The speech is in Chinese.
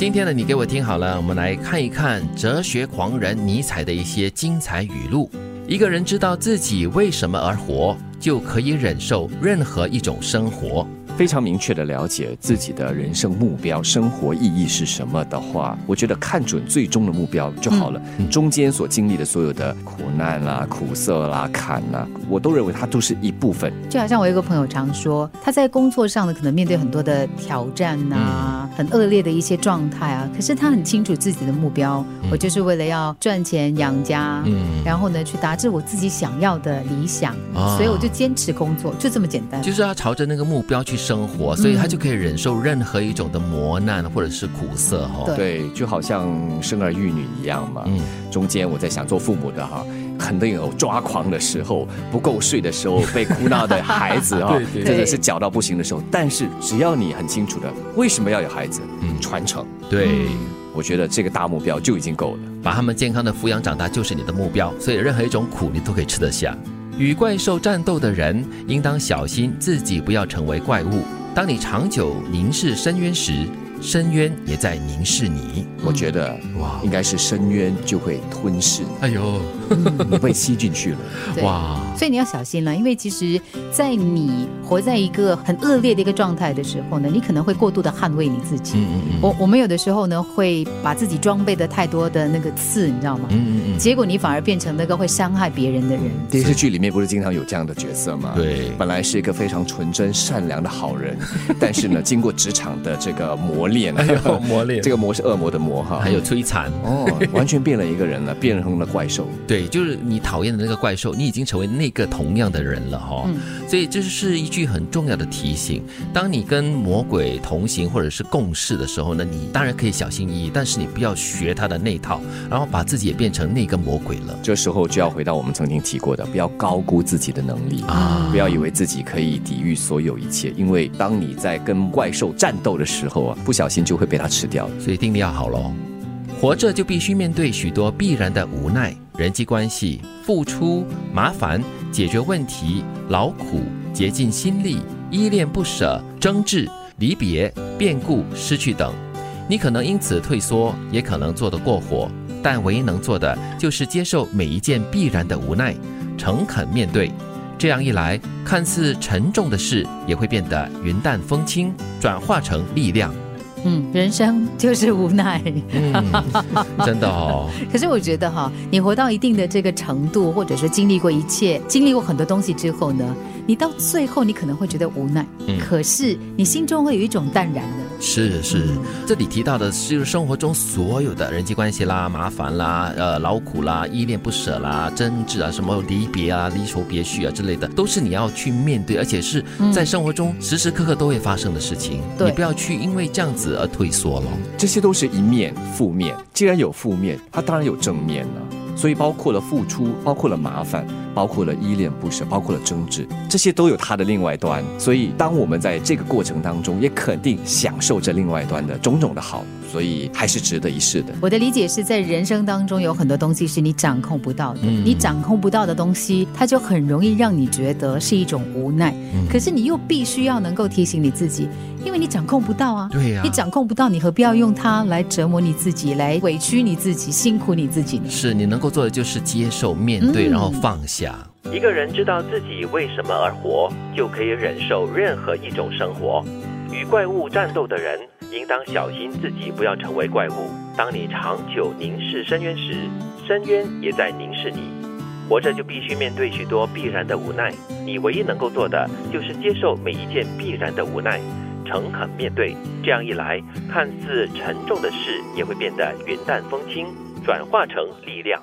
今天呢，你给我听好了，我们来看一看哲学狂人尼采的一些精彩语录。一个人知道自己为什么而活，就可以忍受任何一种生活。非常明确的了解自己的人生目标、生活意义是什么的话，我觉得看准最终的目标就好了。中间所经历的所有的苦难啦、苦涩啦、坎啦，我都认为它都是一部分。就好像我一个朋友常说，他在工作上呢，可能面对很多的挑战呐，很恶劣的一些状态啊，可是他很清楚自己的目标，我就是为了要赚钱养家，嗯，然后呢，去达至我自己想要的理想，所以我就坚持工作，就这么简单。就是要朝着那个目标去。生活，所以他就可以忍受任何一种的磨难或者是苦涩哈。对，就好像生儿育女一样嘛。嗯，中间我在想做父母的哈，肯定有抓狂的时候，不够睡的时候，被哭闹的孩子哈，真的是搅到不行的时候。但是只要你很清楚的为什么要有孩子，嗯，传承。对，我觉得这个大目标就已经够了，把他们健康的抚养长大就是你的目标。所以任何一种苦你都可以吃得下。与怪兽战斗的人，应当小心自己不要成为怪物。当你长久凝视深渊时，深渊也在凝视你。我觉得哇，应该是深渊就会吞噬。哎呦，你被吸进去了。哇！所以你要小心了，因为其实，在你活在一个很恶劣的一个状态的时候呢，你可能会过度的捍卫你自己。嗯嗯嗯。我我们有的时候呢，会把自己装备的太多的那个刺，你知道吗？嗯嗯嗯。结果你反而变成那个会伤害别人的人。电视剧里面不是经常有这样的角色吗？对。本来是一个非常纯真善良的好人，但是呢，经过职场的这个磨练，还 有磨练，这个魔是恶魔的魔哈，还有摧残。哦，完全变了一个人了，变成了怪兽。对，就是你讨厌的那个怪兽，你已经成为那个同样的人了哈。所以这是一句很重要的提醒：当你跟魔鬼同行或者是共事的时候呢，你当然可以小心翼翼，但是你不要学他的那套，然后把自己也变成那个魔鬼了。这时候就要回到我们曾经提过的，不要高估自己的能力啊，不要以为自己可以抵御所有一切，因为当你在跟怪兽战斗的时候啊，不小心就会被他吃掉。所以定力要好喽。活着就必须面对许多必然的无奈，人际关系、付出、麻烦、解决问题、劳苦、竭尽心力、依恋不舍、争执、离别、变故、失去等。你可能因此退缩，也可能做得过火，但唯一能做的就是接受每一件必然的无奈，诚恳面对。这样一来，看似沉重的事也会变得云淡风轻，转化成力量。嗯，人生就是无奈，真的哦。可是我觉得哈，你活到一定的这个程度，或者说经历过一切，经历过很多东西之后呢，你到最后你可能会觉得无奈，可是你心中会有一种淡然的。是是，这里提到的是生活中所有的人际关系啦、麻烦啦、呃劳苦啦、依恋不舍啦、争执啊、什么离别啊、离愁别绪啊之类的，都是你要去面对，而且是在生活中时时刻刻都会发生的事情。你不要去因为这样子而退缩了。这些都是一面负面，既然有负面，它当然有正面了。所以包括了付出，包括了麻烦，包括了依恋不舍，包括了争执，这些都有它的另外端。所以当我们在这个过程当中，也肯定享受着另外端的种种的好。所以还是值得一试的。我的理解是在人生当中有很多东西是你掌控不到的，你掌控不到的东西，它就很容易让你觉得是一种无奈。可是你又必须要能够提醒你自己，因为你掌控不到啊。对呀，你掌控不到，你何必要用它来折磨你自己，来委屈你自己，辛苦你自己呢？是你能够做的就是接受、面对，然后放一个人知道自己为什么而活，就可以忍受任何一种生活。与怪物战斗的人。应当小心自己不要成为怪物。当你长久凝视深渊时，深渊也在凝视你。活着就必须面对许多必然的无奈，你唯一能够做的就是接受每一件必然的无奈，诚恳面对。这样一来，看似沉重的事也会变得云淡风轻，转化成力量。